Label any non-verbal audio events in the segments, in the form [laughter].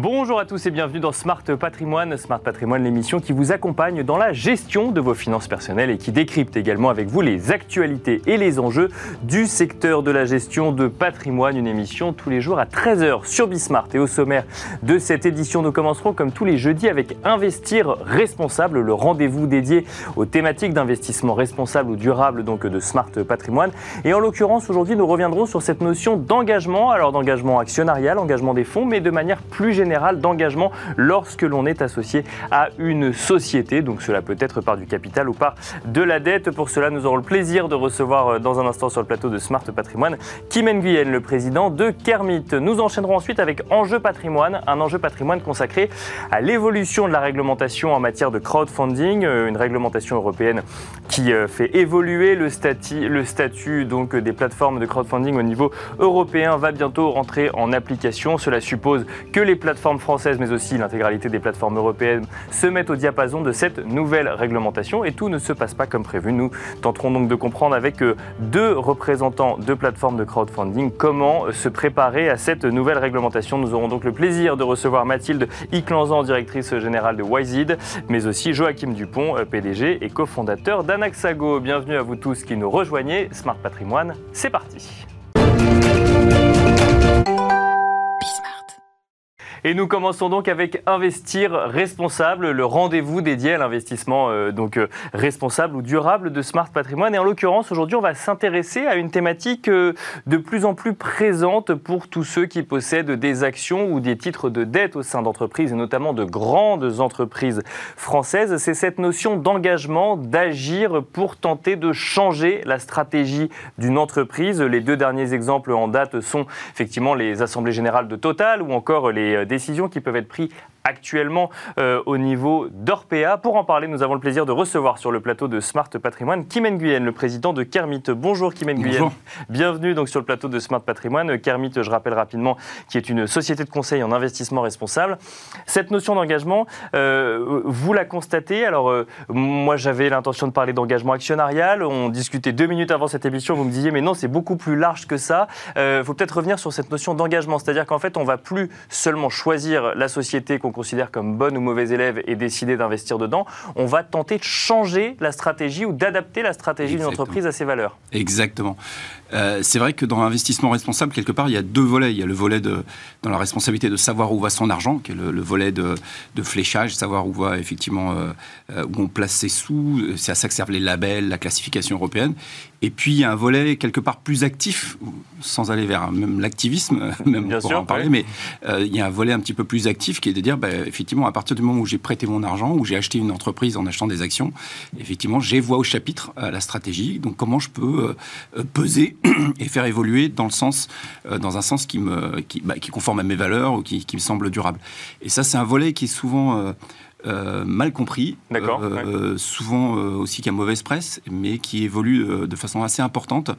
Bonjour à tous et bienvenue dans Smart Patrimoine. Smart Patrimoine, l'émission qui vous accompagne dans la gestion de vos finances personnelles et qui décrypte également avec vous les actualités et les enjeux du secteur de la gestion de patrimoine. Une émission tous les jours à 13h sur Bismart. Et au sommaire de cette édition, nous commencerons comme tous les jeudis avec Investir responsable, le rendez-vous dédié aux thématiques d'investissement responsable ou durable donc de Smart Patrimoine. Et en l'occurrence, aujourd'hui, nous reviendrons sur cette notion d'engagement, alors d'engagement actionnarial, engagement des fonds, mais de manière plus générale d'engagement lorsque l'on est associé à une société. Donc cela peut être par du capital ou par de la dette. Pour cela, nous aurons le plaisir de recevoir euh, dans un instant sur le plateau de Smart Patrimoine Kim Nguyen, le président de Kermit. Nous enchaînerons ensuite avec Enjeu Patrimoine, un enjeu patrimoine consacré à l'évolution de la réglementation en matière de crowdfunding, euh, une réglementation européenne qui euh, fait évoluer le statut, des plateformes de crowdfunding au niveau européen va bientôt rentrer en application. Cela suppose que les plateformes plateformes françaises, mais aussi l'intégralité des plateformes européennes, se mettent au diapason de cette nouvelle réglementation et tout ne se passe pas comme prévu. Nous tenterons donc de comprendre avec euh, deux représentants de plateformes de crowdfunding comment euh, se préparer à cette nouvelle réglementation. Nous aurons donc le plaisir de recevoir Mathilde Iclanzan, directrice générale de Wised, mais aussi Joachim Dupont, euh, PDG et cofondateur d'Anaxago. Bienvenue à vous tous qui nous rejoignez. Smart Patrimoine, c'est parti. Et nous commençons donc avec Investir responsable, le rendez-vous dédié à l'investissement euh, donc euh, responsable ou durable de Smart Patrimoine. Et en l'occurrence, aujourd'hui, on va s'intéresser à une thématique euh, de plus en plus présente pour tous ceux qui possèdent des actions ou des titres de dette au sein d'entreprises, et notamment de grandes entreprises françaises. C'est cette notion d'engagement, d'agir pour tenter de changer la stratégie d'une entreprise. Les deux derniers exemples en date sont effectivement les assemblées générales de Total ou encore les décisions qui peuvent être prises actuellement euh, au niveau d'Orpea. Pour en parler, nous avons le plaisir de recevoir sur le plateau de Smart Patrimoine Kim Nguyen, le président de Kermit. Bonjour Kim Nguyen. Bienvenue donc sur le plateau de Smart Patrimoine. Kermit, je rappelle rapidement, qui est une société de conseil en investissement responsable. Cette notion d'engagement, euh, vous la constatez. Alors, euh, moi, j'avais l'intention de parler d'engagement actionnarial. On discutait deux minutes avant cette émission. Vous me disiez, mais non, c'est beaucoup plus large que ça. Il faut peut-être revenir sur cette notion d'engagement. C'est-à-dire qu'en fait, on va plus seulement choisir la société qu'on considère comme bonne ou mauvaise élève et décider d'investir dedans, on va tenter de changer la stratégie ou d'adapter la stratégie d'une entreprise à ses valeurs. Exactement. Euh, c'est vrai que dans l'investissement responsable, quelque part, il y a deux volets. Il y a le volet de, dans la responsabilité de savoir où va son argent, qui est le, volet de, fléchage, savoir où va effectivement euh, euh, où on place ses sous. C'est à ça que servent les labels, la classification européenne. Et puis il y a un volet quelque part plus actif, sans aller vers même l'activisme, [laughs] même Bien pour en parler, mais il y a un volet un petit peu plus actif qui est de dire, bah, effectivement, à partir du moment où j'ai prêté mon argent, où j'ai acheté une entreprise en achetant des actions, effectivement, j'ai voix au chapitre la stratégie. Donc comment je peux peser [clears throat] et faire évoluer dans le sens, euh, dans un sens qui me, qui, bah, qui conforme à mes valeurs ou qui, qui, me semble durable. Et ça, c'est un volet qui est souvent euh, euh, mal compris, euh, souvent euh, aussi qui a mauvaise presse, mais qui évolue de façon assez importante.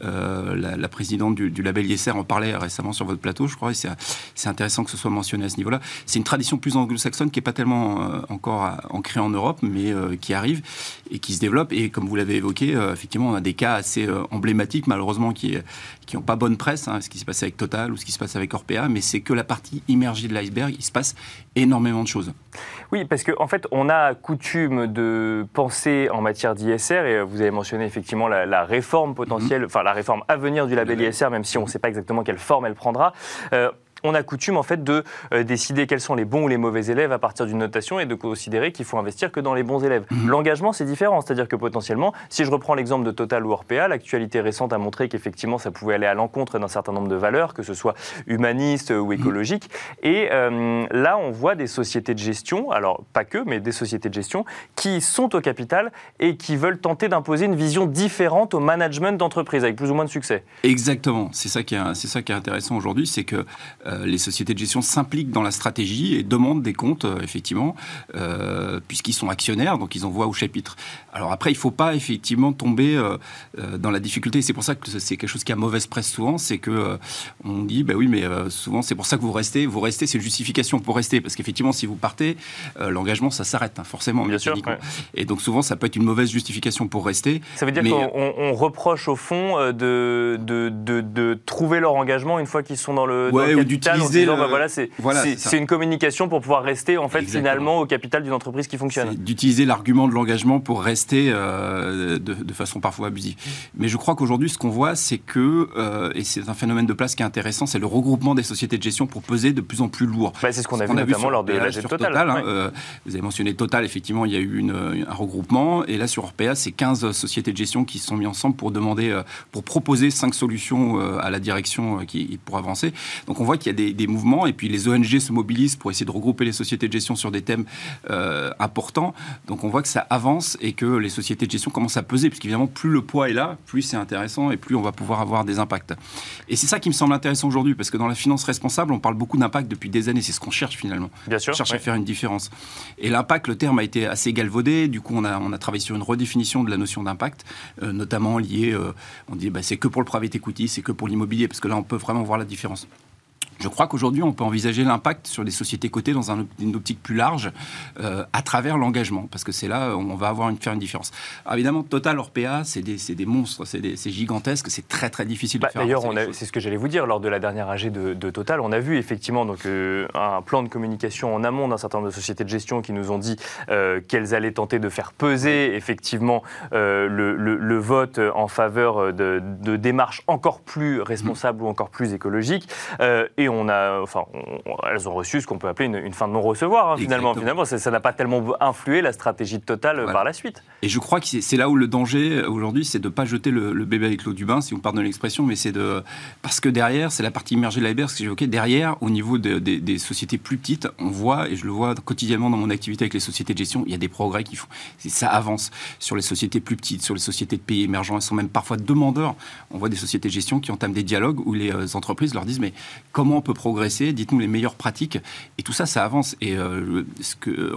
La, présidente du, label ISR en parlait récemment sur votre plateau, je crois, et c'est intéressant que ce soit mentionné à ce niveau-là. C'est une tradition plus anglo-saxonne qui n'est pas tellement encore ancrée en Europe, mais qui arrive et qui se développe. Et comme vous l'avez évoqué, effectivement, on a des cas assez emblématiques, malheureusement, qui n'ont pas bonne presse, hein, ce qui se passe avec Total ou ce qui se passe avec Orpea, mais c'est que la partie immergée de l'iceberg. Il se passe énormément de choses. Oui, parce qu'en en fait, on a coutume de penser en matière d'ISR, et vous avez mentionné effectivement la, réforme potentielle, mhm. enfin la réforme à venir du label ISR, même si on ne sait pas exactement quelle forme elle prendra. Euh, on a coutume en fait de euh, décider quels sont les bons ou les mauvais élèves à partir d'une notation et de considérer qu'il faut investir que dans les bons élèves. Mhm. L'engagement c'est différent, c'est-à-dire que potentiellement, si je reprends l'exemple de Total ou Orpea, l'actualité récente a montré qu'effectivement ça pouvait aller à l'encontre d'un certain nombre de valeurs, que ce soit humaniste ou mhm. écologique. Et euh, là, on voit des sociétés de gestion, alors pas que, mais des sociétés de gestion qui sont au capital et qui veulent tenter d'imposer une vision différente au management d'entreprise avec plus ou moins de succès. Exactement, c'est ça qui est, c'est ça qui est intéressant aujourd'hui, c'est que les sociétés de gestion s'impliquent dans la stratégie et demandent des comptes, euh, effectivement, euh, puisqu'ils sont actionnaires, donc ils ont voix au chapitre. Alors après, il ne faut pas effectivement tomber dans la difficulté. C'est pour ça que c'est quelque chose qui a mauvaise presse souvent, c'est que on dit, bah oui, mais souvent c'est pour ça que vous restez. Vous restez, c'est justification pour rester, parce qu'effectivement, si vous partez, l'engagement ça s'arrête hein, forcément. Bien sûr. Et donc souvent, ça peut être une mauvaise justification pour rester. Ça veut dire qu'on reproche au fond de de, de, trouver leur engagement une fois qu'ils sont dans le. Ouais, ou capital en disant, bah, voilà, c'est une communication pour pouvoir rester en fait finalement au capital d'une entreprise qui fonctionne. D'utiliser l'argument de l'engagement pour rester de, de, façon parfois abusive. Mais je crois qu'aujourd'hui, ce qu'on voit, c'est que, et c'est un phénomène de place qui est intéressant, c'est le regroupement des sociétés de gestion pour peser de plus en plus lourd. Bah, c'est ce qu'on a, vu notamment lors de la Total. Total hein, euh, vous avez mentionné Total, effectivement, il y a eu une, un regroupement. Et là, sur Orpea, c'est 15 sociétés de gestion qui se sont mis ensemble pour demander, euh, pour proposer 5 solutions euh, à la direction qui, pour avancer. Donc on voit qu'il y a des, mouvements et puis les ONG se mobilisent pour essayer de regrouper les sociétés de gestion sur des thèmes importants. Donc on voit que ça avance et que les sociétés de gestion commencent à peser, puisqu'évidemment, plus le poids est là, plus c'est intéressant et plus on va pouvoir avoir des impacts. Et c'est ça qui me semble intéressant aujourd'hui, parce que dans la finance responsable, on parle beaucoup d'impact depuis des années. C'est ce qu'on cherche finalement. Bien sûr. On cherche à faire une différence. Et l'impact, le terme a été assez galvaudé. Du coup, on a, on a travaillé sur une redéfinition de la notion d'impact, euh, notamment liée, euh, on dit, bah, c'est que pour le private equity, c'est que pour l'immobilier, parce que là, on peut vraiment voir la différence. Je crois qu'aujourd'hui, on peut envisager l'impact sur les sociétés cotées dans une optique plus large euh, à travers l'engagement, parce que c'est là où on va avoir une, faire une différence. Alors évidemment, Total, Orpea, c'est des, des, monstres, c'est gigantesque, c'est très très difficile de bah, faire. D'ailleurs, c'est ce que j'allais vous dire lors de la dernière AG de, de Total, on a vu effectivement donc euh, un plan de communication en amont d'un certain nombre de sociétés de gestion qui nous ont dit euh, qu'elles allaient tenter de faire peser effectivement le, le, vote en faveur de, de démarches encore plus responsables ou encore plus écologiques. et on a, enfin, elles ont reçu ce qu'on peut appeler une, fin de non-recevoir. Hein, finalement, finalement, ça n'a pas tellement influé la stratégie de Total par la suite. Et je crois que c'est là où le danger aujourd'hui, c'est de ne pas jeter le, bébé avec l'eau du bain, si vous me pardonnez l'expression, mais c'est de parce que derrière, c'est la partie immergée de l'iceberg, ce que j'évoquais. Derrière, au niveau des sociétés plus petites, on voit et je le vois quotidiennement dans mon activité avec les sociétés de gestion, il y a des progrès qui font. Ça avance sur les sociétés plus petites, sur les sociétés de pays émergents. Elles sont même parfois demandeurs. On voit des sociétés de gestion qui entament des dialogues où les euh, entreprises leur disent mais comment on peut progresser, dites-nous les meilleures pratiques. Et tout ça, ça avance. Et euh, ce que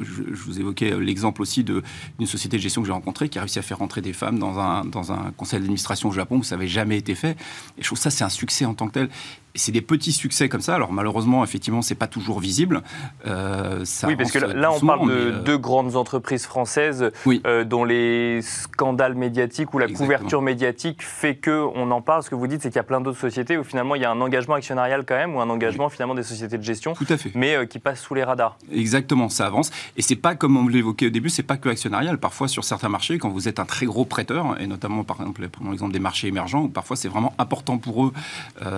je, vous évoquais l'exemple aussi d'une société de gestion que j'ai rencontrée qui a réussi à faire rentrer des femmes dans un, dans un conseil d'administration au Japon où ça n'avait jamais été fait. Et je trouve ça, c'est un succès en tant que tel c'est des petits succès comme ça. Alors malheureusement, effectivement, c'est pas toujours visible. Euh, oui, parce que là, on parle de euh, deux grandes entreprises françaises euh, dont les scandales médiatiques ou la couverture médiatique fait que on en parle. Ce que vous dites, c'est qu'il y a plein d'autres sociétés où finalement il y a un engagement actionnarial quand même ou un engagement finalement des sociétés de gestion. Tout à fait. Mais qui passe sous les radars. Exactement, ça avance. Et c'est pas comme on l'évoquait au début, c'est pas que actionnarial. Parfois sur certains marchés, quand vous êtes un très gros prêteur, et notamment par exemple, prenons l'exemple des marchés émergents, où parfois c'est vraiment important pour eux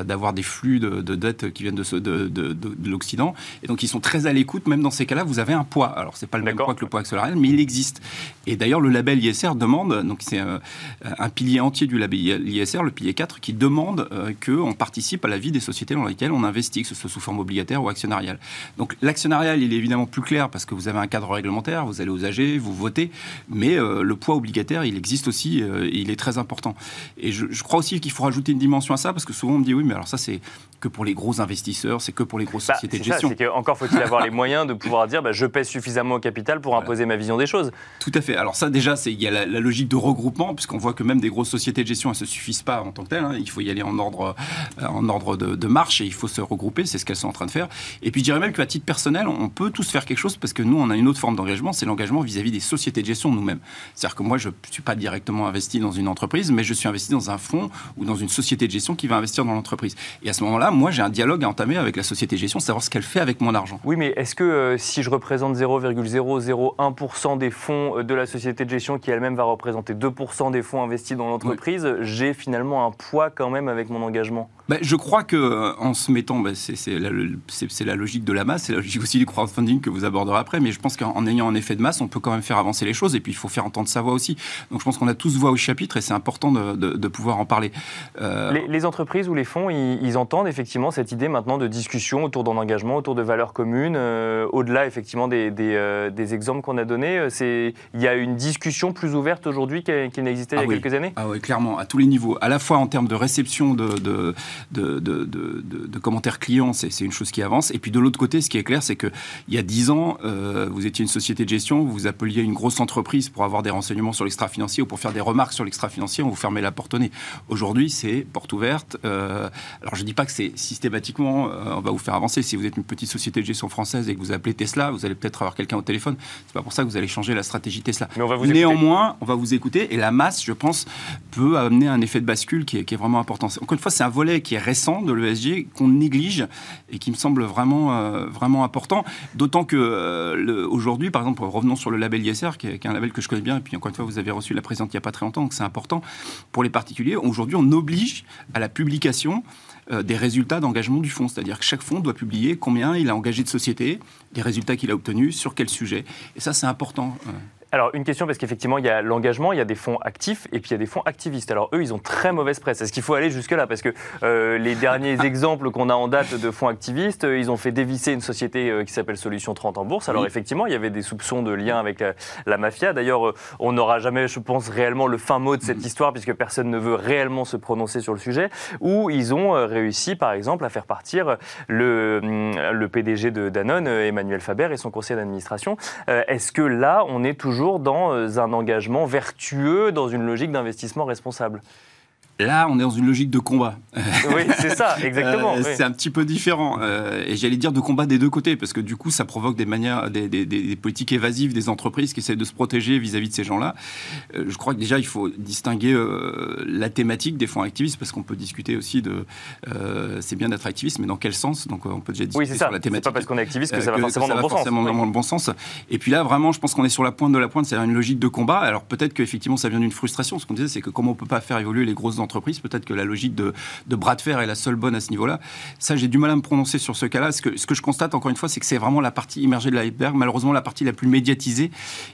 d'avoir des flux de, dettes qui viennent de, de, de, l'Occident. Et donc, ils sont très à l'écoute. Même dans ces cas-là, vous avez un poids. Alors, c'est pas le même poids que le poids actionnarial, mais il existe. Et d'ailleurs, le label ISR demande, donc c'est euh, un, pilier entier du label ISR, le pilier 4, qui demande euh, qu'on participe à la vie des sociétés dans lesquelles on investit, que ce soit sous forme obligataire ou actionnariale. Donc, l'actionnarial, il est évidemment plus clair parce que vous avez un cadre réglementaire, vous allez aux AG, vous votez, mais euh, le poids obligataire, il existe aussi il est très important. Et je, je crois aussi qu'il faut rajouter une dimension à ça parce que souvent on me dit oui, mais alors ça, c'est que pour les gros investisseurs, c'est que pour les grosses bah, sociétés de gestion. C'est encore faut-il [laughs] avoir les moyens de pouvoir dire bah, je pèse suffisamment au capital pour imposer ma vision des choses. Tout à fait. Alors ça déjà, il y a la, logique de regroupement, puisqu'on voit que même des grosses sociétés de gestion, elles ne se suffisent pas en tant que telles. Hein. Il faut y aller en ordre, euh, en ordre de, marche et il faut se regrouper, c'est ce qu'elles sont en train de faire. Et puis je dirais même qu'à titre personnel, on peut tous faire quelque chose parce que nous, on a une autre forme d'engagement, c'est l'engagement vis-à-vis des sociétés de gestion nous-mêmes. C'est-à-dire que moi, je ne suis pas directement investi dans une entreprise, mais je suis investi dans un fonds ou dans une société de gestion qui va investir dans l'entreprise. Et à ce moment-là, moi, j'ai un dialogue à entamer avec la société de gestion, savoir ce qu'elle fait avec mon argent. Oui, mais est-ce que euh, si je représente 0,001% des fonds euh, de la société de gestion qui elle-même va représenter 2% des fonds investis dans l'entreprise, j'ai finalement un poids quand même avec mon engagement? Bah, Je crois que euh, en se mettant, bah, c'est la, la, logique de la masse, c'est la logique aussi du crowdfunding que vous aborderez après, mais je pense qu'en ayant un effet de masse, on peut quand même faire avancer les choses et puis il faut faire entendre sa voix aussi. Donc je pense qu'on a tous voix au chapitre et c'est important de, pouvoir en parler. Les, entreprises ou les fonds, ils, ils entendent effectivement cette idée maintenant de discussion autour d'un engagement, autour de valeurs communes, euh, au-delà effectivement des, euh, des, exemples qu'on a donnés. Euh, il y a une discussion plus ouverte aujourd'hui qu'il n'existait il y a ah quelques années? Ah oui, clairement, à tous les niveaux. À la fois en termes de réception de, de, de, de commentaires clients, c'est, une chose qui avance. Et puis de l'autre côté, ce qui est clair, c'est qu'il y a dix ans, vous étiez une société de gestion, vous appeliez une grosse entreprise pour avoir des renseignements sur l'extra-financier ou pour faire des remarques sur l'extra-financier, on vous fermait la porte au nez. Aujourd'hui, c'est porte ouverte. alors je ne dis pas que c'est systématiquement euh, on va vous faire avancer. Si vous êtes une petite société de gestion française et que vous appelez Tesla, vous allez peut-être avoir quelqu'un au téléphone. C'est pas pour ça que vous allez changer la stratégie Tesla. Mais on va vous Néanmoins, on va vous écouter et la masse, je pense, peut amener un effet de bascule qui est, vraiment important. Encore une fois, c'est un volet qui est récent de l'ESG qu'on néglige et qui me semble vraiment, vraiment important. D'autant que aujourd'hui, par exemple, revenons sur le label ISR, qui est, un label que je connais bien, et puis encore une fois, vous avez reçu la présidente il n'y a pas très longtemps, donc c'est important pour les particuliers. Aujourd'hui, on oblige à la publication euh, des résultats d'engagement du fonds. C'est-à-dire que chaque fonds doit publier combien il a engagé de sociétés, les résultats qu'il a obtenus, sur quel sujet. Et ça, c'est important. Alors, une question, parce qu'effectivement, il y a l'engagement, il y a des fonds actifs et puis il y a des fonds activistes. Alors, eux, ils ont très mauvaise presse. Est-ce qu'il faut aller jusque-là? Parce que euh, les derniers [laughs] exemples qu'on a en date de fonds activistes, euh, ils ont fait dévisser une société euh, qui s'appelle Solution 30 en bourse. Alors, effectivement, il y avait des soupçons de lien avec la, mafia. D'ailleurs, on n'aura jamais, je pense, réellement le fin mot de cette mm. histoire, puisque personne ne veut réellement se prononcer sur le sujet, où ils ont réussi, par exemple, à faire partir le, mm, le PDG de Danone, Emmanuel Faber, et son conseil d'administration. Est-ce que là, on est toujours dans euh, un engagement vertueux, dans une logique d'investissement responsable Là, on est dans une logique de combat. [laughs] Oui, c'est ça, exactement. Euh, c'est un petit peu différent. Euh, et j'allais dire de combat des deux côtés, parce que du coup, ça provoque des manières, des, des, politiques évasives des entreprises qui essaient de se protéger vis-à-vis de ces gens-là. Euh, je crois que déjà, il faut distinguer la thématique des fonds activistes, parce qu'on peut discuter aussi de. c'est bien d'être activiste, mais dans quel sens? Donc, on peut déjà discuter oui, sur la thématique. C'est pas parce qu'on est activiste que ça va forcément, dans, le bon forcément dans le bon sens. Et puis là, vraiment, je pense qu'on est sur la pointe de la pointe, c'est une logique de combat. Alors peut-être qu'effectivement, ça vient d'une frustration. Ce qu'on disait, c'est que comment on peut pas faire évoluer les grosses entreprise. Peut-être que la logique de, bras de fer est la seule bonne à ce niveau-là. Ça, j'ai du mal à me prononcer sur ce cas-là. Ce que, ce que je constate, encore une fois, c'est que c'est vraiment la partie immergée de l'iceberg, malheureusement la partie la plus médiatisée.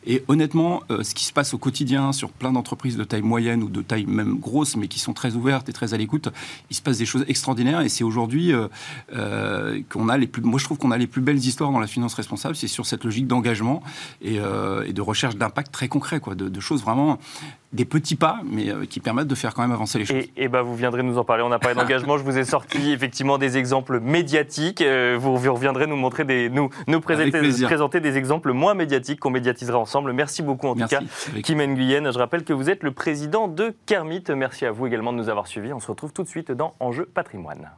Et honnêtement, euh, ce qui se passe au quotidien sur plein d'entreprises de taille moyenne ou de taille même grosse, mais qui sont très ouvertes et très à l'écoute, il se passe des choses extraordinaires. Et c'est aujourd'hui euh, euh, qu'on a les plus. Moi, je trouve qu'on a les plus belles histoires dans la finance responsable. C'est sur cette logique d'engagement et, de recherche d'impact très concret, quoi, de, choses vraiment des petits pas, mais qui permettent de faire quand même avancer les choses. Et, et bah, vous viendrez nous en parler. On a parlé d'engagement. je vous ai sorti [laughs] effectivement des exemples médiatiques. Euh, vous, reviendrez nous montrer des, nous, nous présenter, présenter des exemples moins médiatiques qu'on médiatisera ensemble. Merci beaucoup en tout cas, Kim Nguyen. Je rappelle que vous êtes le président de Kermit. Merci à vous également de nous avoir suivis. On se retrouve tout de suite dans Enjeu patrimoine.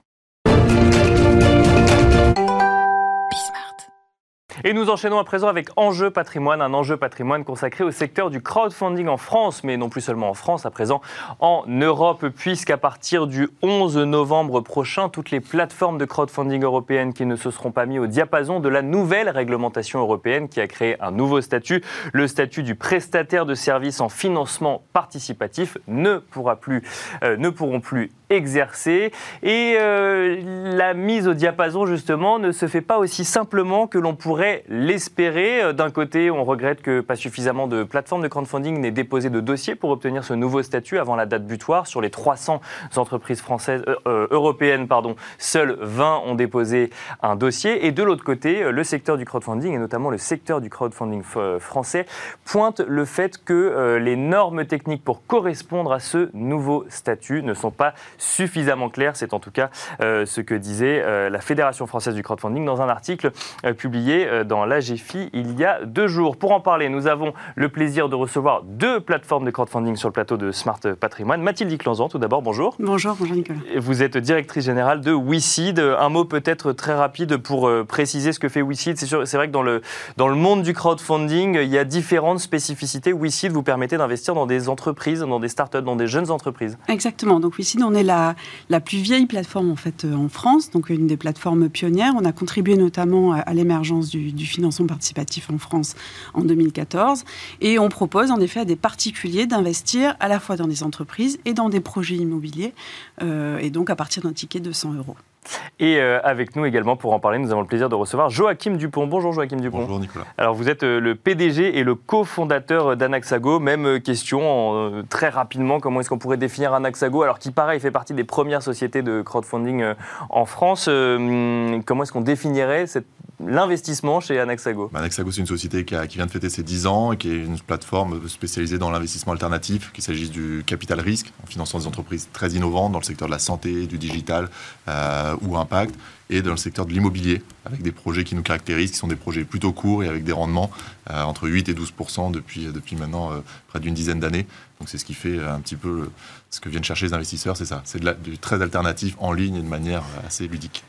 Et nous enchaînons à présent avec Enjeu patrimoine, un enjeu patrimoine consacré au secteur du crowdfunding en France, mais non plus seulement en France, à présent en Europe, puisqu'à partir du 11 novembre prochain, toutes les plateformes de crowdfunding européennes qui ne se seront pas mis au diapason de la nouvelle réglementation européenne qui a créé un nouveau statut, le statut du prestataire de services en financement participatif, ne, pourra plus, euh, ne pourront plus exercer. Et euh, la mise au diapason, justement, ne se fait pas aussi simplement que l'on pourrait l'espérer. Euh, d'un côté, on regrette que pas suffisamment de plateformes de crowdfunding n'aient déposé de dossier pour obtenir ce nouveau statut avant la date butoir. Sur les 300 entreprises françaises, euh, européennes, pardon, seules 20 ont déposé un dossier. Et de l'autre côté, le secteur du crowdfunding, et notamment le secteur du crowdfunding français, pointe le fait que les normes techniques pour correspondre à ce nouveau statut ne sont pas suffisamment clair. C'est en tout cas euh, ce que disait euh, la Fédération française du crowdfunding dans un article euh, publié dans l'AGFI il y a deux jours. Pour en parler, nous avons le plaisir de recevoir deux plateformes de crowdfunding sur le plateau de Smart Patrimoine. Mathilde Clanzan, tout d'abord, bonjour. Bonjour, bonjour Nicolas. Vous êtes directrice générale de WeSeed. Un mot peut-être très rapide pour préciser ce que fait WeSeed. C'est vrai que dans le, dans le monde du crowdfunding, il y a différentes spécificités. WeSeed vous permettez d'investir dans des entreprises, dans des startups, dans des jeunes entreprises. Exactement. Donc WeSeed, on est la, la, plus vieille plateforme en fait euh, en France, donc une des plateformes pionnières. On a contribué notamment à, l'émergence du, financement participatif en France en 2014, et on propose en effet à des particuliers d'investir à la fois dans des entreprises et dans des projets immobiliers, euh, et donc à partir d'un ticket de 100 euros. Et euh, avec nous également pour en parler, nous avons le plaisir de recevoir Joachim Dupont. Bonjour Joachim Dupont. Bonjour Nicolas. Alors vous êtes euh, le PDG et le cofondateur d'Anaxago. Même euh, question très rapidement, comment est-ce qu'on pourrait définir Anaxago Alors qui pareil fait partie des premières sociétés de crowdfunding en France. comment est-ce qu'on définirait l'investissement chez Anaxago? Bah, Anaxago, c'est une société qui, qui, vient de fêter ses 10 ans et qui est une plateforme spécialisée dans l'investissement alternatif, qu'il s'agisse du capital risque, en finançant des entreprises très innovantes dans le secteur de la santé, du digital ou impact, et dans le secteur de l'immobilier, avec des projets qui nous caractérisent, qui sont des projets plutôt courts et avec des rendements euh, entre 8 et 12 depuis, depuis maintenant euh, près d'une dizaine d'années. Donc c'est ce qui fait un petit peu ce que viennent chercher les investisseurs, c'est ça. C'est du très alternatif en ligne et de manière assez ludique.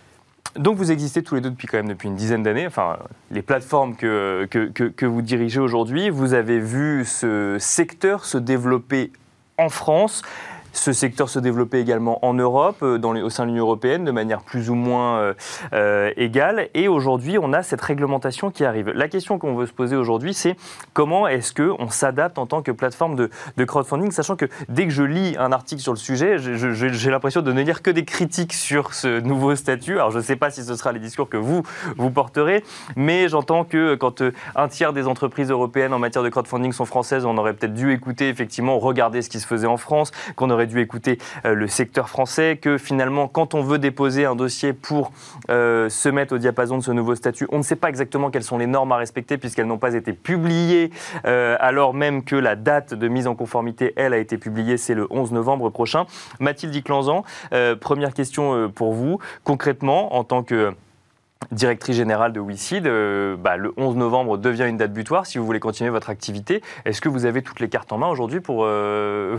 Donc vous existez tous les deux depuis quand même depuis une dizaine d'années, enfin les plateformes que, que, que vous dirigez aujourd'hui, vous avez vu ce secteur se développer en France ce secteur se développait également en Europe, dans au sein de l'Union européenne, de manière plus ou moins égale. Et aujourd'hui, on a cette réglementation qui arrive. La question qu'on veut se poser aujourd'hui, c'est comment est-ce qu'on s'adapte en tant que plateforme de, de, crowdfunding, sachant que dès que je lis un article sur le sujet, j'ai l'impression de ne lire que des critiques sur ce nouveau statut. Alors je ne sais pas si ce sera les discours que vous, vous porterez, mais j'entends que quand un tiers des entreprises européennes en matière de crowdfunding sont françaises, on aurait peut-être dû écouter, effectivement, regarder ce qui se faisait en France, qu'on aurait dû écouter euh, le secteur français, que finalement, quand on veut déposer un dossier pour euh, se mettre au diapason de ce nouveau statut, on ne sait pas exactement quelles sont les normes à respecter puisqu'elles n'ont pas été publiées, euh, alors même que la date de mise en conformité, elle, a été publiée, c'est le 11 novembre prochain. Mathilde Clanzan, première question pour vous. Concrètement, en tant que directrice générale de WeSeed, euh, bah, le 11 novembre devient une date butoir si vous voulez continuer votre activité. Est-ce que vous avez toutes les cartes en main aujourd'hui pour, euh,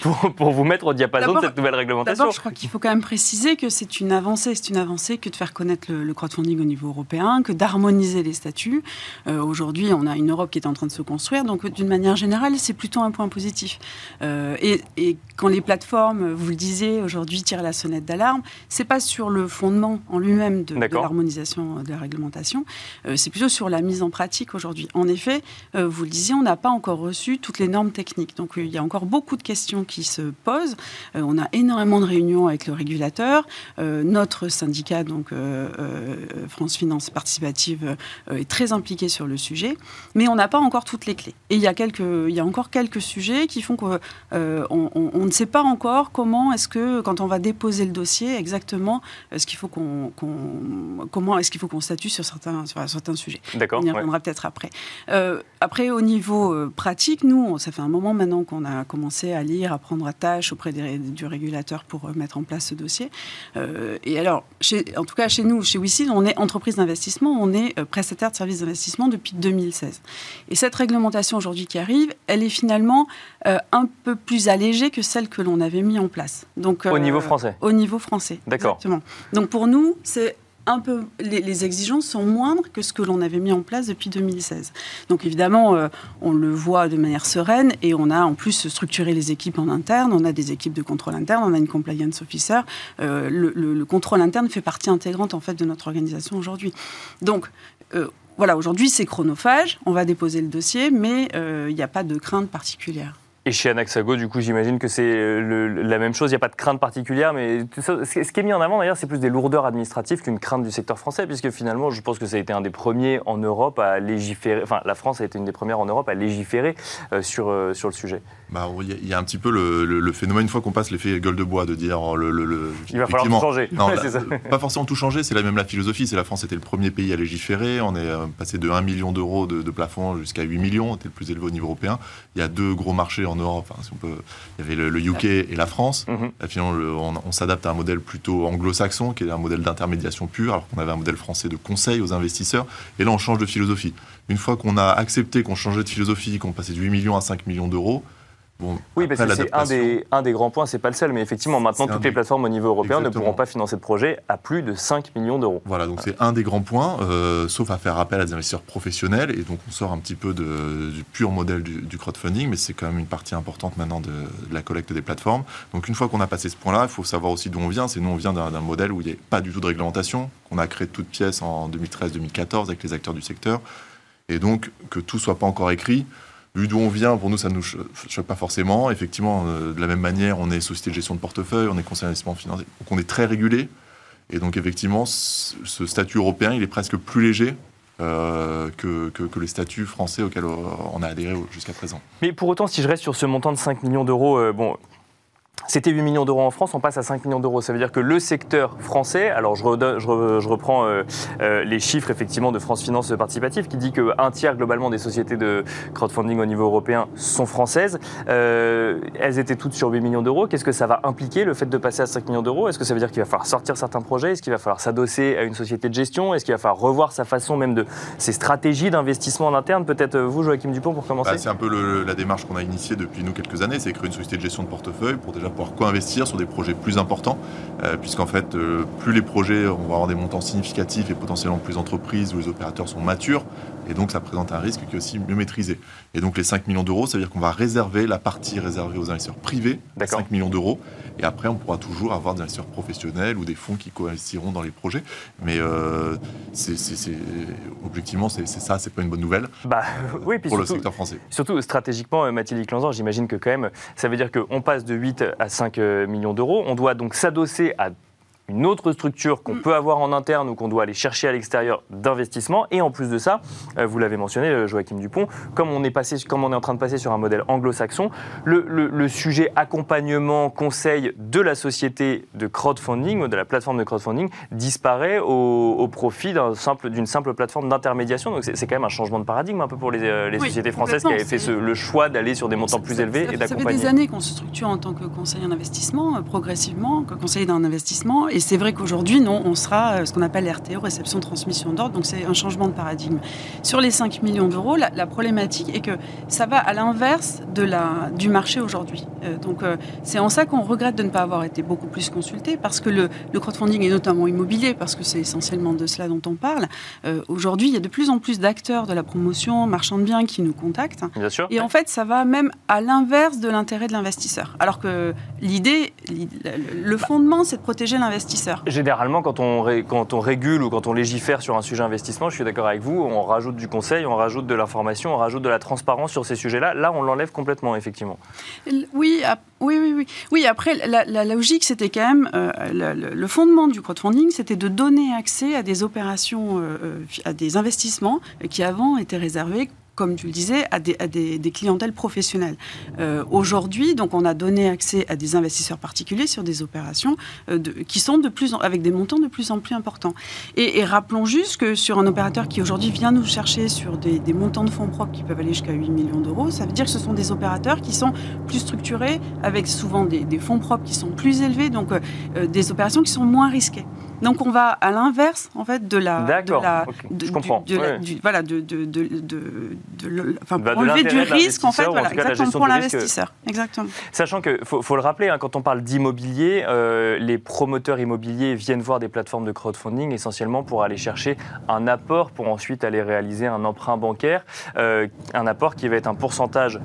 [laughs] pour, vous mettre au diapason de cette nouvelle réglementation D'abord, je crois qu'il faut quand même préciser que c'est une avancée. C'est une avancée que de faire connaître le, crowdfunding au niveau européen, que d'harmoniser les statuts. Euh, aujourd'hui, on a une Europe qui est en train de se construire. Donc, d'une manière générale, c'est plutôt un point positif. Et, et, quand les plateformes, vous le disiez, aujourd'hui tirent la sonnette d'alarme, c'est pas sur le fondement en lui-même de, de l'harmonisation de la réglementation, euh, c'est plutôt sur la mise en pratique aujourd'hui. En effet, euh, vous le disiez, on n'a pas encore reçu toutes les normes techniques. Donc il y a encore beaucoup de questions qui se posent. Euh, on a énormément de réunions avec le régulateur. notre syndicat, donc France Finance Participative, est très impliqué sur le sujet, mais on n'a pas encore toutes les clés. Et il y a, encore quelques sujets qui font qu'on on, ne sait pas encore comment est-ce que, quand on va déposer le dossier, exactement ce qu'il faut qu'on, comment est-ce qu'il faut qu'on statue sur certains, sur certains sujets. D'accord. On y reviendra peut-être après. Euh, après, au niveau euh, pratique, nous, ça fait un moment maintenant qu'on a commencé à lire, à prendre à tâche auprès du régulateur pour euh, mettre en place ce dossier. et alors, chez, en tout cas, chez nous, chez WICID, on est entreprise d'investissement, on est prestataire de services d'investissement depuis 2016. Et cette réglementation aujourd'hui qui arrive, elle est finalement un peu plus allégée que celle que l'on avait mis en place. Donc, au niveau français Au niveau français. D'accord. Exactement. Donc pour nous, c'est un peu, les, exigences sont moindres que ce que l'on avait mis en place depuis 2016. Donc évidemment, euh, on le voit de manière sereine et on a en plus structuré les équipes en interne. On a des équipes de contrôle interne, on a une compliance officer. Euh, le, contrôle interne fait partie intégrante en fait de notre organisation aujourd'hui. Donc euh, voilà, aujourd'hui c'est chronophage. On va déposer le dossier, mais il n'y a pas de crainte particulière. Et chez Anaxago, du coup, j'imagine que c'est la même chose. Il n'y a pas de crainte particulière, mais ce qui est mis en avant, d'ailleurs, c'est plus des lourdeurs administratives qu'une crainte du secteur français, puisque finalement, je pense que ça a été un des premiers en Europe à légiférer. Enfin, la France a été une des premières en Europe à légiférer euh, sur, euh, sur le sujet. Bah, il y, a un petit peu le, phénomène, une fois qu'on passe l'effet gueule de bois, de dire oh, le. il va falloir tout changer. Non, [laughs] pas forcément tout changer, c'est la même la philosophie. C'est la France était le premier pays à légiférer. On est euh, passé de 1 million d'euros de, plafond jusqu'à 8 millions. C'était le plus élevé au niveau européen. Il y a deux gros marchés en Europe. Enfin, si on peut, il y avait le, UK et la France. Mm-hmm. finalement, on, s'adapte à un modèle plutôt anglo-saxon, qui est un modèle d'intermédiation pure, alors qu'on avait un modèle français de conseil aux investisseurs. Et là, on change de philosophie. Une fois qu'on a accepté qu'on changeait de philosophie, qu'on passait de 8 millions à 5 millions d'euros, oui, parce que c'est un des, un des grands points, c'est pas le seul, mais effectivement, maintenant, toutes les plateformes au niveau européen ne pourront pas financer de projet à plus de 5 millions d'euros. Voilà, donc c'est un des grands points, euh, sauf à faire appel à des investisseurs professionnels, et donc on sort un petit peu de, du pur modèle du, crowdfunding, mais c'est quand même une partie importante maintenant de, la collecte des plateformes. Donc une fois qu'on a passé ce point-là, il faut savoir aussi d'où on vient. C'est nous, on vient d'un modèle où il n'y a pas du tout de réglementation, qu'on a créé toute pièce en 2013-2014 avec les acteurs du secteur, et donc que tout soit pas encore écrit vu d'où on vient, pour nous, ça ne nous choque pas forcément. Effectivement, euh, de la même manière, on est société de gestion de portefeuille, on est conseil d'investissement financier, donc on est très régulé. Et donc, effectivement, ce statut européen, il est presque plus léger euh, que, que, les statuts français auxquels on a adhéré jusqu'à présent. Mais pour autant, si je reste sur ce montant de 5 millions d'euros, euh, bon, c'était 8 millions d'euros en France, on passe à 5 millions d'euros. Ça veut dire que le secteur français, alors je, reprends euh, euh, les chiffres effectivement de France Finance Participative qui dit qu'un tiers globalement des sociétés de crowdfunding au niveau européen sont françaises. Euh, elles étaient toutes sur 8 millions d'euros. Qu'est-ce que ça va impliquer le fait de passer à 5 millions d'euros? Est-ce que ça veut dire qu'il va falloir sortir certains projets? Est-ce qu'il va falloir s'adosser à une société de gestion? Est-ce qu'il va falloir revoir sa façon même de ses stratégies d'investissement en interne? Peut-être vous, Joachim Dupont, pour commencer bah, C'est un peu la démarche qu'on a initiée depuis nous quelques années, c'est créer une société de gestion de portefeuille pour déjà pouvoir co-investir sur des projets plus importants, puisqu'en fait, plus les projets, on va avoir des montants significatifs et potentiellement plus d'entreprises où les opérateurs sont matures, et donc ça présente un risque qui est aussi mieux maîtrisé. Et donc les 5 millions d'euros, ça veut dire qu'on va réserver la partie réservée aux investisseurs privés, 5 millions d'euros, et après on pourra toujours avoir des investisseurs professionnels ou des fonds qui co-investiront dans les projets. Mais euh, c'est, objectivement, c'est, ça, c'est pas une bonne nouvelle bah, oui, pour le secteur français. Surtout stratégiquement, euh, Mathilde Clanzan, j'imagine que quand même, ça veut dire qu'on passe de 8 à 5 euh, millions d'euros. On doit donc s'adosser à une autre structure qu'on mm. peut avoir en interne ou qu'on doit aller chercher à l'extérieur d'investissement. Et en plus de ça, euh, vous l'avez mentionné, euh, Joachim Dupont, comme on est, passé, comme on est en train de passer sur un modèle anglo-saxon, le, le, sujet accompagnement, conseil de la société de crowdfunding, de la plateforme de crowdfunding, disparaît au, profit d'une simple, simple plateforme d'intermédiation. Donc c'est quand même un changement de paradigme un peu pour les, euh, les sociétés françaises qui avaient fait le choix d'aller sur des montants plus élevés et d'accompagner. Ça fait des années qu'on se structure en tant que conseiller en investissement, progressivement, conseiller d'un investissement. Et c'est vrai qu'aujourd'hui, non, on sera euh, ce qu'on appelle RTO, réception transmission d'ordre, donc c'est un changement de paradigme. Sur les 5 millions d'euros, la, problématique est que ça va à l'inverse de la, du marché aujourd'hui. Euh, donc euh, c'est en ça qu'on regrette de ne pas avoir été beaucoup plus consulté, parce que le, crowdfunding est notamment immobilier, parce que c'est essentiellement de cela dont on parle. aujourd'hui, il y a de plus en plus d'acteurs de la promotion, marchands de biens qui nous contactent. Bien sûr. Et en fait, ça va même à l'inverse de l'intérêt de l'investisseur. Alors que l'idée, le fondement, c'est de protéger l'investisseur. Généralement, quand on, quand on régule ou quand on légifère sur un sujet investissement, je suis d'accord avec vous, on rajoute du conseil, on rajoute de l'information, on rajoute de la transparence sur ces sujets-là. Là, on l'enlève complètement, effectivement. Oui, oui, oui, oui. Oui, après, la, logique, c'était quand même, euh, le, fondement du crowdfunding, c'était de donner accès à des opérations, euh, euh, à des investissements qui avant étaient réservés comme tu le disais, à des, des, clientèles professionnelles. Euh, aujourd'hui, donc, on a donné accès à des investisseurs particuliers sur des opérations euh, de, qui sont de plus avec des montants de plus en plus importants. Et, rappelons juste que sur un opérateur qui aujourd'hui vient nous chercher sur des, montants de fonds propres qui peuvent aller jusqu'à 8 millions d'euros, ça veut dire que ce sont des opérateurs qui sont plus structurés, avec souvent des, fonds propres qui sont plus élevés, donc euh, des opérations qui sont moins risquées. Donc on va à l'inverse en fait de la. D'accord. Je comprends. voilà, de, de, pour enlever du risque en fait, voilà, exactement pour l'investisseur. Exactement. Sachant que faut, faut le rappeler, hein, quand on parle d'immobilier, euh, les promoteurs immobiliers viennent voir des plateformes de crowdfunding essentiellement pour aller chercher un apport pour ensuite aller réaliser un emprunt bancaire, euh, un apport qui va être un pourcentage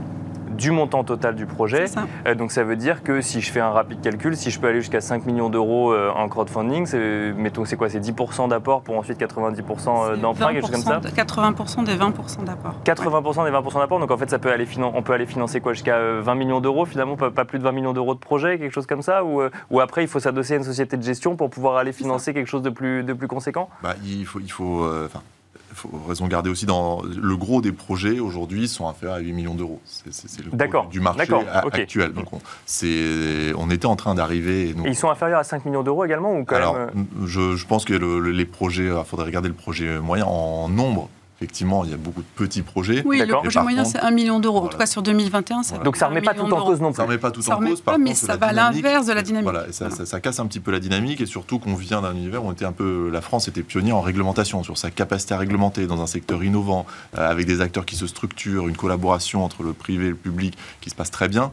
du montant total du projet. Euh, donc ça veut dire que si je fais un rapide calcul, si je peux aller jusqu'à 5 millions d'euros euh, en crowdfunding, mettons c'est quoi? C'est 10% d'apport pour ensuite 90% d'emprunt, quelque chose comme ça? 80% des 20% d'apport. 80% des 20% d'apport, donc en fait ça peut aller on peut aller financer quoi? Jusqu'à 20 euh, millions d'euros finalement, pas, plus de 20 millions d'euros de projet, quelque chose comme ça? Ou, ou après il faut s'adosser à une société de gestion pour pouvoir aller financer quelque chose de plus, de plus conséquent? Bah, Il faut, il faut faut raison garder aussi dans le gros des projets aujourd'hui sont inférieurs à 8 millions d'euros. C'est le gros du marché actuel. Donc on, on, était en train d'arriver. Ils sont inférieurs à 5 millions d'euros également ou quand Alors, même... je, je, pense que les projets, il faudrait regarder le projet moyen en nombre Effectivement, il y a beaucoup de petits projets. Oui, le projet moyen, c'est 1 million d'euros. En tout cas, sur 2021, ça Donc ça ne remet pas tout en cause non plus. Ça ne remet pas tout ça en cause. Pas, mais ça va à l'inverse de la dynamique. Voilà, ça, Ça, casse un petit peu la dynamique et surtout qu'on vient d'un univers où on était un peu, la France était pionnière en réglementation, sur sa capacité à réglementer dans un secteur innovant, euh, avec des acteurs qui se structurent, une collaboration entre le privé et le public qui se passe très bien.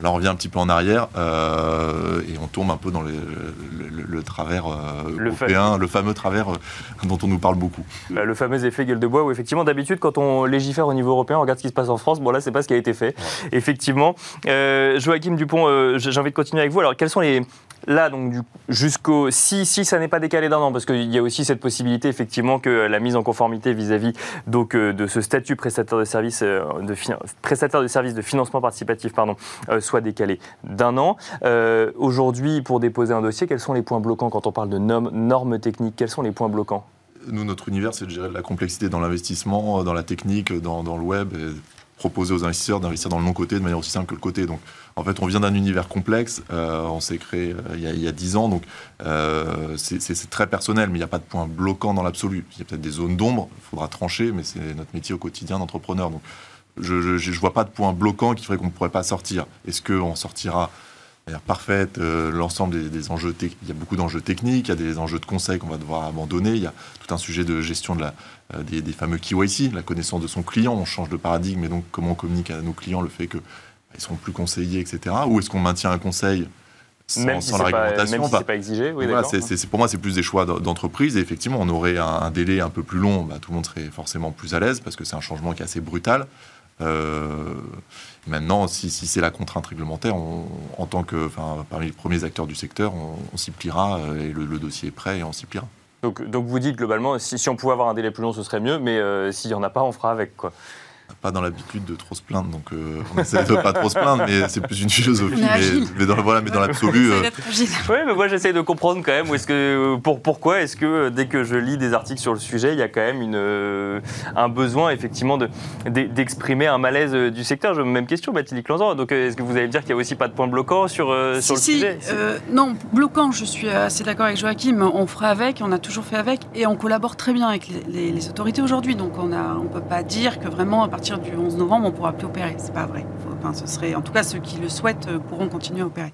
Là, on revient un petit peu en arrière euh, et on tombe un peu dans le, travers euh, européen, le fameux travers euh, dont on nous parle beaucoup. Bah, le fameux effet gueule de bois où effectivement d'habitude quand on légifère au niveau européen, on regarde ce qui se passe en France. Bon là, c'est pas ce qui a été fait. Effectivement. Joachim Dupont, j'ai envie de continuer avec vous. Alors, quels sont les, Là, donc, jusqu'au. Si, si ça n'est pas décalé d'un an, parce qu'il y a aussi cette possibilité, effectivement, que la mise en conformité vis-à-vis euh, de ce statut prestataire de service, euh, de, prestataire de de financement participatif pardon, euh, soit décalé d'un an. Aujourd'hui, pour déposer un dossier, quels sont les points bloquants quand on parle de normes, techniques? Quels sont les points bloquants? Nous, notre univers, c'est de gérer la complexité dans l'investissement, dans la technique, dans, dans le web, et proposer aux investisseurs d'investir dans le non-côté de manière aussi simple que le côté. Donc, en fait, on vient d'un univers complexe. Euh, on s'est créé euh, il, y a, dix ans, donc euh, c'est très personnel, mais il n'y a pas de point bloquant dans l'absolu. Il y a peut-être des zones d'ombre, il faudra trancher, mais c'est notre métier au quotidien d'entrepreneur. Donc, je ne vois pas de point bloquant qui ferait qu'on ne pourrait pas sortir. Est-ce qu'on sortira parfaite l'ensemble des, enjeux Il y a beaucoup d'enjeux techniques, il y a des enjeux de conseil qu'on va devoir abandonner, il y a tout un sujet de gestion de la, des, des fameux KYC, la connaissance de son client. On change de paradigme et donc comment on communique à nos clients le fait que ils seront plus conseillés, etc. Ou est-ce qu'on maintient un conseil sans, même si sans la c'est pas, réglementation? même si Bah, pas exigé, oui, voilà, pour moi, c'est plus des choix d'entreprise. Et effectivement, on aurait un, un délai un peu plus long. Bah, tout le monde serait forcément plus à l'aise parce que c'est un changement qui est assez brutal. Euh, maintenant, si, si c'est la contrainte réglementaire, on- en tant que, enfin, parmi les premiers acteurs du secteur, on, on s'y pliera euh, et le, le dossier est prêt et on s'y pliera. Donc, donc vous dites globalement, si, si on pouvait avoir un délai plus long, ce serait mieux, mais euh, s'il n'y en a pas, on fera avec. Quoi. Pas dans l'habitude de trop se plaindre, donc euh, on essaie de pas trop se plaindre, mais c'est plus une philosophie. Mais, dans, voilà, mais dans l'absolu, euh. Oui, mais moi j'essaie de comprendre quand même où est-ce que, pour, pourquoi est-ce que euh, dès que je lis des articles sur le sujet, il y a quand même une, un besoin effectivement de- d'e- d'exprimer un malaise du secteur. Je même question, Mathilde Clanzan. Donc est-ce que vous allez me dire qu'il n'y a aussi pas de point bloquant sur, euh, sur le Si, si, sujet euh, non, bloquant, je suis assez d'accord avec Joachim. On fera avec, on a toujours fait avec, et on collabore très bien avec les, les- les autorités aujourd'hui. Donc on a, on peut pas dire que vraiment à partir du 11 novembre on pourra plus opérer. C'est pas vrai. Faut- enfin, ce serait, en tout cas, ceux qui le souhaitent euh, pourront continuer à opérer.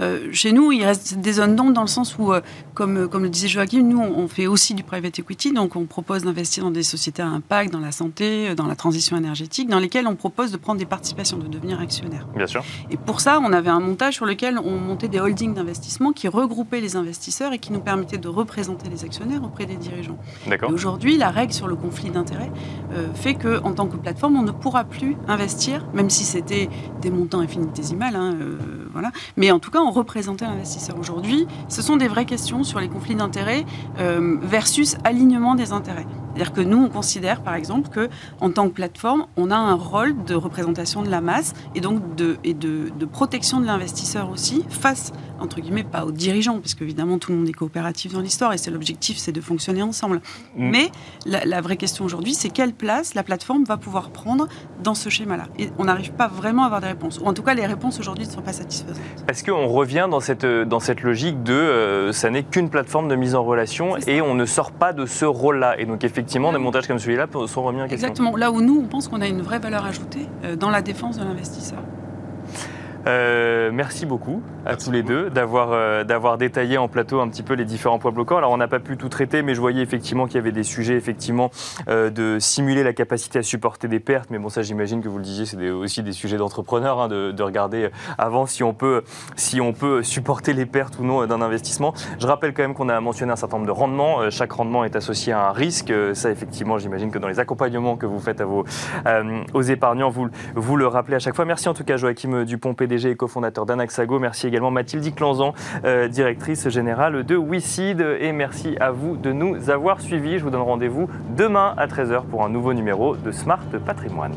Euh, chez nous, il reste des zones d'ombre dans le sens où, euh, comme, comme le disait Joachim, nous on fait aussi du private equity, donc on propose d'investir dans des sociétés à impact, dans la santé, dans la transition énergétique, dans lesquelles on propose de prendre des participations, de devenir actionnaire. Bien sûr. Et pour ça, on avait un montage sur lequel on montait des holdings d'investissement qui regroupaient les investisseurs et qui nous permettaient de représenter les actionnaires auprès des dirigeants. D'accord. Aujourd'hui, la règle sur le conflit d'intérêts euh, fait que, en tant que plateforme, on ne pourra plus investir, même si c'était des montants infinitésimales, hein, euh, voilà. Mais en tout cas, on représentait l'investisseur. Aujourd'hui, ce sont des vraies questions sur les conflits d'intérêts euh, versus alignement des intérêts. C'est-à-dire que nous, on considère, par exemple, que en tant que plateforme, on a un rôle de représentation de la masse et donc de, et de, de protection de l'investisseur aussi face, entre guillemets, pas aux dirigeants, parce qu'évidemment, tout le monde est coopératif dans l'histoire et c'est l'objectif, c'est de fonctionner ensemble. Mm. Mais la, la vraie question aujourd'hui, c'est quelle place la plateforme va pouvoir prendre dans ce schéma-là? Et on n'arrive pas vraiment à avoir des réponses. Ou en tout cas, les réponses aujourd'hui ne sont pas satisfaisantes. Est-ce qu'on revient dans cette, dans cette logique de euh, ça n'est qu'une plateforme de mise en relation et on ne sort pas de ce rôle-là? Et donc effectivement, des montages comme celui-là sont remis en question. Exactement. Là où nous, on pense qu'on a une vraie valeur ajoutée euh, dans la défense de l'investisseur. Euh, merci beaucoup à Merci tous les beaucoup. deux d'avoir euh, d'avoir détaillé en plateau un petit peu les différents points bloquants. Alors on n'a pas pu tout traiter, mais je voyais effectivement qu'il y avait des sujets effectivement euh, de simuler la capacité à supporter des pertes. Mais bon, ça j'imagine que vous le disiez, c'est aussi des sujets d'entrepreneurs hein, de, de regarder avant si on peut si on peut supporter les pertes ou non d'un investissement. Je rappelle quand même qu'on a mentionné un certain nombre de rendements. Chaque rendement est associé à un risque. Ça effectivement, j'imagine que dans les accompagnements que vous faites à vos aux épargnants, vous, vous le rappelez à chaque fois. Merci en tout cas Joachim Dupont, PDG et cofondateur d'Anaxago. Merci également Mathilde Clanzan, euh, directrice générale de WeSeed. Et merci à vous de nous avoir suivis. Je vous donne rendez-vous demain à 13h pour un nouveau numéro de Smart Patrimoine.